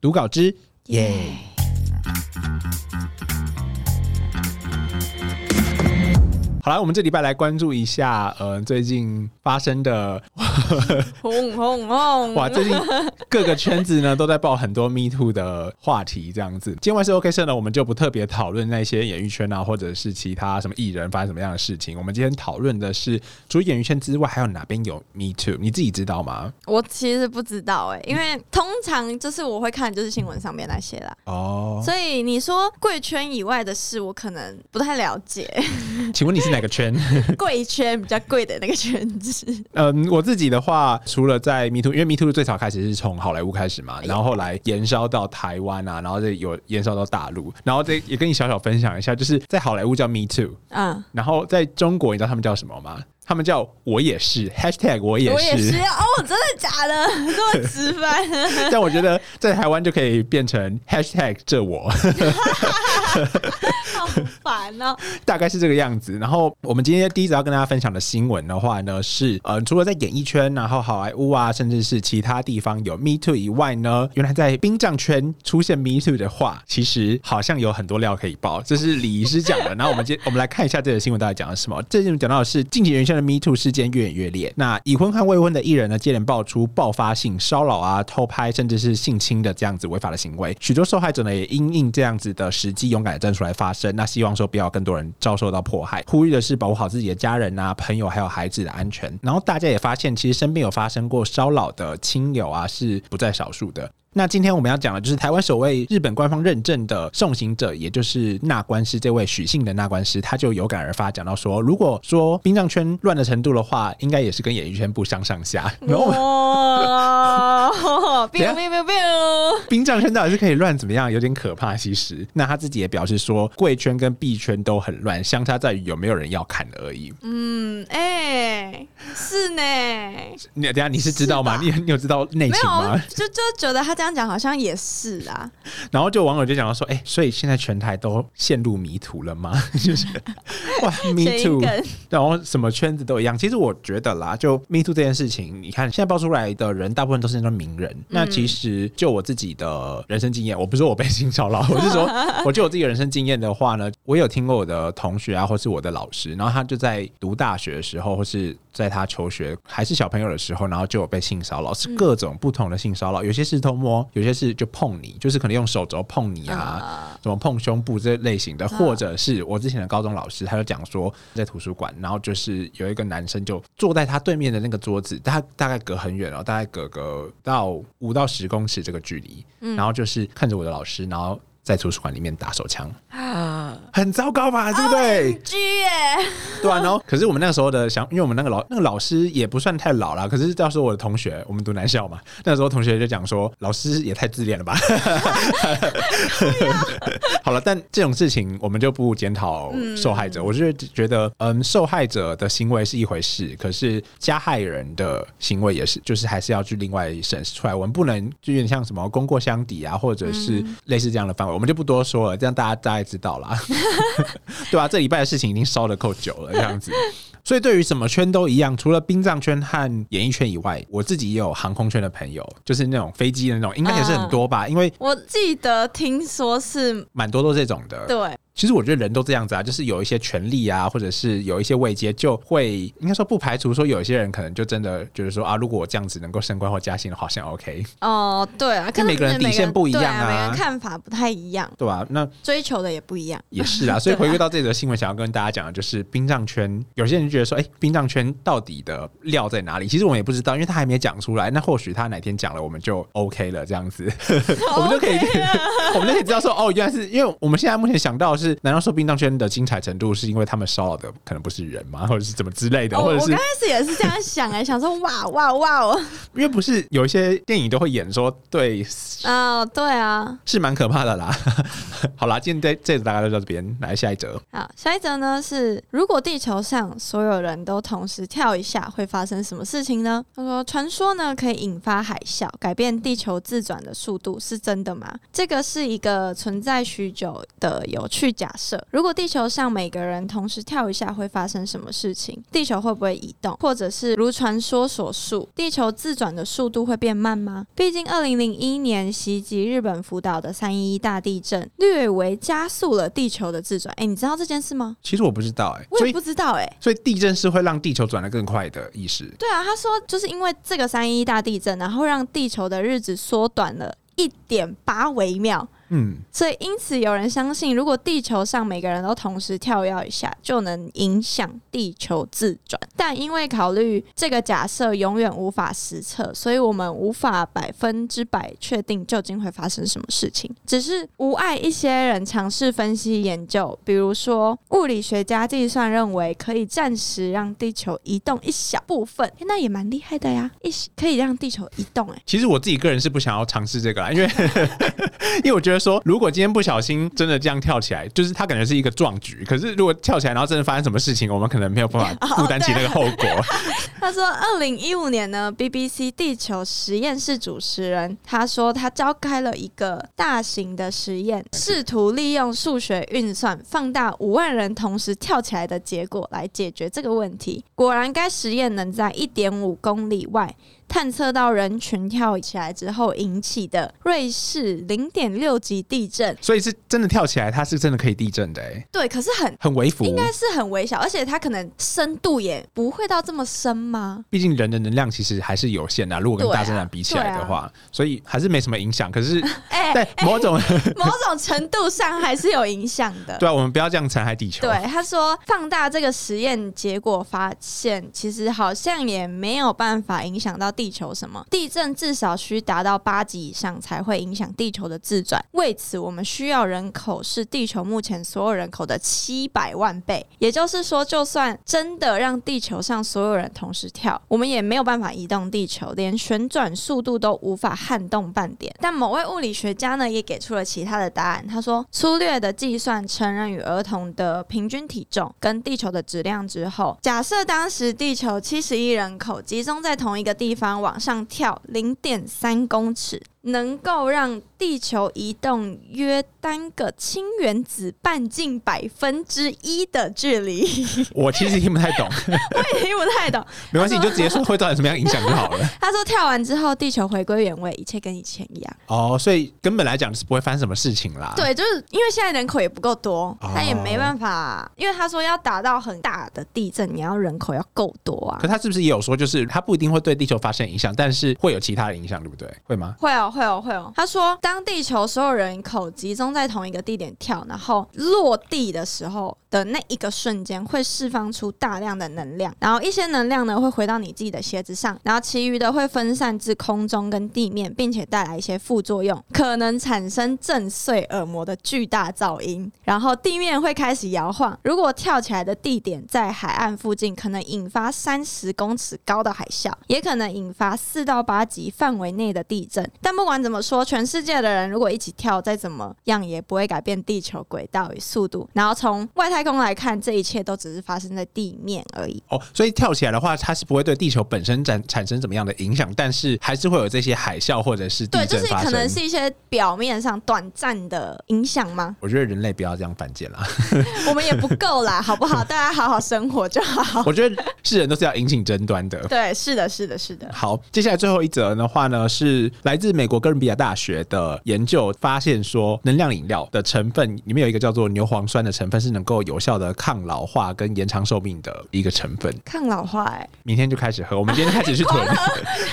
读稿之耶。好了，我们这礼拜来关注一下，呃，最近发生的，轰轰轰！哇，最近各个圈子呢都在报很多 Me Too 的话题，这样子。今晚是 OK 社呢，我们就不特别讨论那些演艺圈啊，或者是其他什么艺人发生什么样的事情。我们今天讨论的是，除了演艺圈之外，还有哪边有 Me Too？你自己知道吗？我其实不知道哎，因为通常就是我会看就是新闻上面那些啦。哦，所以你说贵圈以外的事，我可能不太了解。请问你是哪？哪个圈？贵圈比较贵的那个圈子。嗯，我自己的话，除了在 Me Too，因为 Me Too 最早开始是从好莱坞开始嘛，然后后来延烧到台湾啊，然后这有延烧到大陆，然后这也跟你小小分享一下，就是在好莱坞叫 Me Too，嗯，然后在中国，你知道他们叫什么吗？他们叫我也是 #hashtag 我也是。哦，真的假的？这么直白？但我觉得在台湾就可以变成 #hashtag 这我，好烦哦。大概是这个样子。然后我们今天第一则要跟大家分享的新闻的话呢，是呃，除了在演艺圈，然后好莱坞啊，甚至是其他地方有 Me Too 以外呢，原来在殡葬圈出现 Me Too 的话，其实好像有很多料可以爆。这是李医师讲的。然后我们今我们来看一下这个新闻到底讲了什么。这新闻讲到的是近期原先。Me Too 事件越演越烈，那已婚和未婚的艺人呢，接连爆出爆发性骚扰啊、偷拍，甚至是性侵的这样子违法的行为。许多受害者呢，也因应这样子的时机，勇敢的站出来发声。那希望说不要更多人遭受到迫害，呼吁的是保护好自己的家人啊、朋友还有孩子的安全。然后大家也发现，其实身边有发生过骚扰的亲友啊，是不在少数的。那今天我们要讲的，就是台湾首位日本官方认证的送行者，也就是纳官师这位许姓的纳官师，他就有感而发，讲到说，如果说殡葬圈乱的程度的话，应该也是跟演艺圈不相上下。哇！变变变变！殡葬圈到底是可以乱怎么样？有点可怕。其实，那他自己也表示说，贵圈跟币圈都很乱，相差在于有没有人要看而已。嗯，哎，是呢。你等下你是知道吗？你你有知道内情吗？就就觉得他。这样讲好像也是啊，然后就网友就讲到说，哎，所以现在全台都陷入迷途了吗？就是 哇，me too，然后什么圈子都一样。其实我觉得啦，就 me too 这件事情，你看现在爆出来的人，大部分都是那种名人。那其实就我自己的人生经验，我不是说我被性骚扰，我是说，我就我自己人生经验的话呢，我有听过我的同学啊，或是我的老师，然后他就在读大学的时候，或是在他求学还是小朋友的时候，然后就有被性骚扰，是各种不同的性骚扰，有些是偷摸。有些是就碰你，就是可能用手肘碰你啊，什么碰胸部这类型的，或者是我之前的高中老师，他就讲说在图书馆，然后就是有一个男生就坐在他对面的那个桌子，他大概隔很远哦，大概隔个到五到十公尺这个距离，然后就是看着我的老师，然后。在图书馆里面打手枪啊，很糟糕吧？对不对狙耶，对啊。然后，可是我们那个时候的想，因为我们那个老那个老师也不算太老了，可是到时候我的同学，我们读男校嘛，那时候同学就讲说，老师也太自恋了吧。好了，但这种事情我们就不检讨受害者。我是觉得，嗯，受害者的行为是一回事，可是加害人的行为也是，就是还是要去另外审视出来。我们不能就有点像什么功过相抵啊，或者是类似这样的范围。我们就不多说了，这样大家大概知道了，对吧？这礼拜的事情已经烧的够久了，这样子。所以对于什么圈都一样，除了殡葬圈和演艺圈以外，我自己也有航空圈的朋友，就是那种飞机的那种，应该也是很多吧？因为我记得听说是蛮多都这种的，对。其实我觉得人都这样子啊，就是有一些权利啊，或者是有一些位阶，就会应该说不排除说有一些人可能就真的就是说啊，如果我这样子能够升官或加薪的好像 OK。哦，对啊，跟每个人底线不一样啊，每个人看法不太一样，对吧？那追求的也不一样，也是啊。所以回归到这则新闻，想要跟大家讲的就是殡葬圈，有些人觉得说，哎，殡葬圈到底的料在哪里？其实我们也不知道，因为他还没讲出来。那或许他哪天讲了，我们就 OK 了，这样子，我们就可以，我们就可以知道说，哦，原来是因为我们现在目前想到的是，难道说殡葬圈？的精彩程度是因为他们骚扰的可能不是人吗，或者是怎么之类的？或者是我刚开始也是这样想哎，想说哇哇哇哦，因为不是有一些电影都会演说对啊，对啊，是蛮可怕的啦。好啦，今天这这大概就到这边，来下一则。好，下一则呢是如果地球上所有人都同时跳一下，会发生什么事情呢？他说，传说呢可以引发海啸，改变地球自转的速度，是真的吗？这个是一个存在许久的有趣假设，如果地球上每个人同时跳一下，会发生什么事情？地球会不会移动？或者是如传说所述，地球自转的速度会变慢吗？毕竟，二零零一年袭击日本福岛的三一一大地震，略微加速了地球的自转。哎，你知道这件事吗？其实我不知道，哎，我也不知道，哎，所以地震是会让地球转得更快的意思。对啊，他说就是因为这个三一一大地震，然后让地球的日子缩短了一点八微秒。嗯，所以因此有人相信，如果地球上每个人都同时跳跃一下，就能影响地球自转。但因为考虑这个假设永远无法实测，所以我们无法百分之百确定究竟会发生什么事情。只是无碍一些人尝试分析研究，比如说物理学家计算认为可以暂时让地球移动一小部分，那也蛮厉害的呀，一可以让地球移动。哎，其实我自己个人是不想要尝试这个啦，因为 因为我觉得。说如果今天不小心真的这样跳起来，就是他感觉是一个壮举。可是如果跳起来，然后真的发生什么事情，我们可能没有办法 负担起那个后果。他说，二零一五年呢，BBC 地球实验室主持人他说，他召开了一个大型的实验，试图利用数学运算放大五万人同时跳起来的结果来解决这个问题。果然，该实验能在一点五公里外。探测到人群跳起来之后引起的瑞士零点六级地震，所以是真的跳起来，它是真的可以地震的哎。对，可是很很微幅，应该是很微小，而且它可能深度也不会到这么深吗？毕竟人的能量其实还是有限的，如果跟大自然比起来的话，所以还是没什么影响。可是，哎，对某种 某种程度上还是有影响的。对啊，我们不要这样残害地球。对，他说放大这个实验结果，发现其实好像也没有办法影响到。地球什么地震至少需达到八级以上才会影响地球的自转。为此，我们需要人口是地球目前所有人口的七百万倍。也就是说，就算真的让地球上所有人同时跳，我们也没有办法移动地球，连旋转速度都无法撼动半点。但某位物理学家呢，也给出了其他的答案。他说，粗略的计算成人与儿童的平均体重跟地球的质量之后，假设当时地球七十亿人口集中在同一个地方。往上跳零点三公尺。能够让地球移动约单个氢原子半径百分之一的距离，我其实听不太懂，我也听不太懂。没关系，你就直接说会造成什么样影响就好了。他说跳完之后，地球回归原位，一切跟以前一样。哦，所以根本来讲是不会发生什么事情啦。对，就是因为现在人口也不够多，他也没办法。因为他说要达到很大的地震，你要人口要够多啊。可他是不是也有说，就是他不一定会对地球发生影响，但是会有其他的影响，对不对？会吗？会哦。会哦，会哦。他说，当地球所有人口集中在同一个地点跳，然后落地的时候。的那一个瞬间会释放出大量的能量，然后一些能量呢会回到你自己的鞋子上，然后其余的会分散至空中跟地面，并且带来一些副作用，可能产生震碎耳膜的巨大噪音，然后地面会开始摇晃。如果跳起来的地点在海岸附近，可能引发三十公尺高的海啸，也可能引发四到八级范围内的地震。但不管怎么说，全世界的人如果一起跳，再怎么样也不会改变地球轨道与速度。然后从外太太空来看，这一切都只是发生在地面而已。哦，所以跳起来的话，它是不会对地球本身产产生怎么样的影响，但是还是会有这些海啸或者是对，就是可能是一些表面上短暂的影响吗？我觉得人类不要这样犯贱啦，我们也不够啦，好不好？大家好好生活就好。我觉得是人都是要引起争端的。对，是的，是的，是的。好，接下来最后一则的话呢，是来自美国哥伦比亚大学的研究发现说，能量饮料的成分里面有一个叫做牛磺酸的成分，是能够有效的。抗老化跟延长寿命的一个成分。抗老化，哎，明天就开始喝。我们今天开始去囤。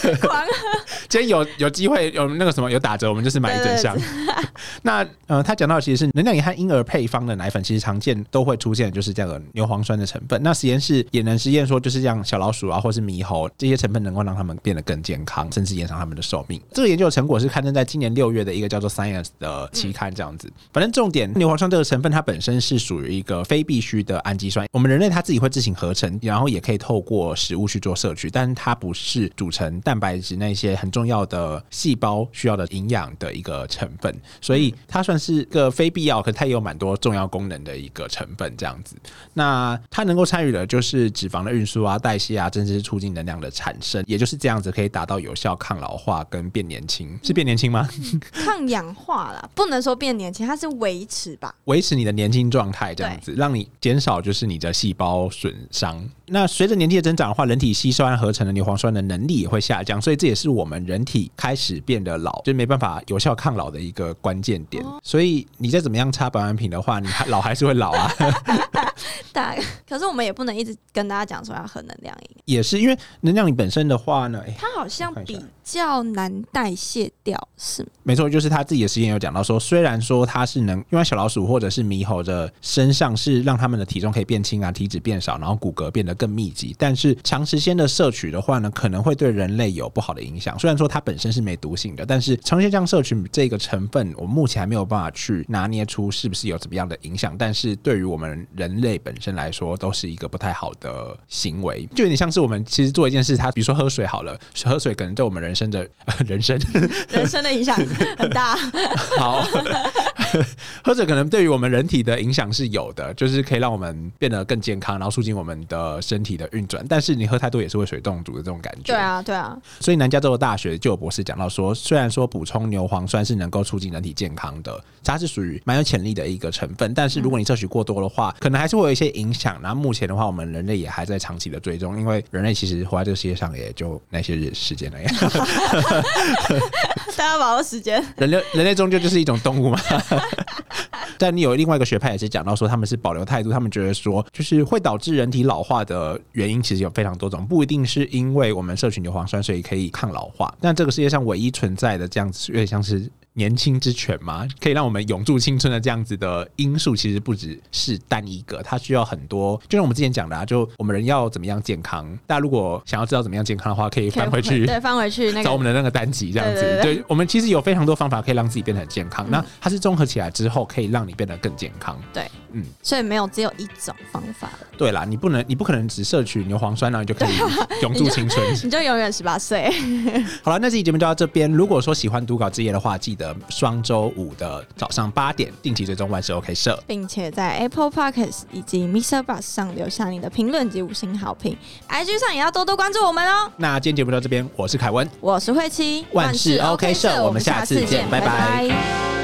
今天有有机会有那个什么有打折，我们就是买一整箱。那呃，他讲到其实是能量饮和婴儿配方的奶粉，其实常见都会出现就是这样的牛磺酸的成分。那实验室也能实验说，就是像小老鼠啊，或是猕猴这些成分能够让他们变得更健康，甚至延长他们的寿命。这个研究成果是刊登在今年六月的一个叫做《Science》的期刊，这样子。反正重点，牛磺酸这个成分它本身是属于一个。个非必需的氨基酸。我们人类它自己会自行合成，然后也可以透过食物去做摄取，但是它不是组成蛋白质那些很重要的细胞需要的营养的一个成分，所以它算是个非必要，可它也有蛮多重要功能的一个成分这样子。那它能够参与的就是脂肪的运输啊、代谢啊，甚至是促进能量的产生，也就是这样子可以达到有效抗老化跟变年轻。是变年轻吗？抗氧化啦，不能说变年轻，它是维持吧。维持你的年轻状态，这样子让你减少就是你的细胞损伤。那随着年纪的增长的话，人体吸收和合成的牛磺酸的能力也会下降，所以这也是我们人体开始变得老，就没办法有效抗老的一个关键点。所以你再怎么样擦保养品的话，你还老还是会老啊。大，可是我们也不能一直跟大家讲说要喝能量饮，也是因为能量饮本身的话呢，它好像比较难代谢掉，是没错，就是他自己的实验有讲到说，虽然说它是能因为小老鼠或者是猕猴的身上是让他们的体重可以变轻啊，体脂变少，然后骨骼变得更密集，但是长时间的摄取的话呢，可能会对人类有不好的影响。虽然说它本身是没毒性的，但是长时间这样摄取这个成分，我们目前还没有办法去拿捏出是不是有怎么样的影响。但是对于我们人类本身来说，都是一个不太好的行为，就有点像是我们其实做一件事，它比如说喝水好了，喝水可能对我们人生的 人生 人生的影响很大。好，喝水可能对于我们人体的影响是有的，就是可以让我们变得更健康，然后促进我们的身体的运转。但是你喝太多也是会水中毒的这种感觉。对啊，对啊。所以南加州的大学就有博士讲到说，虽然说补充牛磺酸是能够促进人体健康的，它是属于蛮有潜力的一个成分。但是如果你摄取过多的话，可能还是会有一些影响。那目前的话，我们人类也还在长期的追踪，因为人类其实活在这个世界上也就那些日时间了呀。大家把握时间，人类人类终究就是一种动物嘛。但你有另外一个学派也是讲到说，他们是保留态度，他们觉得说，就是会导致人体老化的原因其实有非常多种，不一定是因为我们摄取牛磺酸所以可以抗老化。但这个世界上唯一存在的这样子，有点像是。年轻之泉嘛，可以让我们永驻青春的这样子的因素，其实不只是单一个，它需要很多。就像我们之前讲的啊，就我们人要怎么样健康？大家如果想要知道怎么样健康的话，可以翻回去，对，翻回去找我们的那个单集这样子。对，我们其实有非常多方法可以让自己变得很健康。那它是综合起来之后，可以让你变得更健康。对，嗯，所以没有只有一种方法。对啦，你不能，你不可能只摄取牛磺酸，然后你就可以 永驻青春，你就永远十八岁。好了，那这期节目就到这边。如果说喜欢读稿之夜的话，记得双周。五的早上八点，定期追踪万事 OK 社，并且在 Apple Podcasts 以及 Mr. Bus 上留下你的评论及五星好评。IG 上也要多多关注我们哦。那今天节目到这边，我是凯文，我是慧琪，万事 OK 社，我们下次见，拜拜。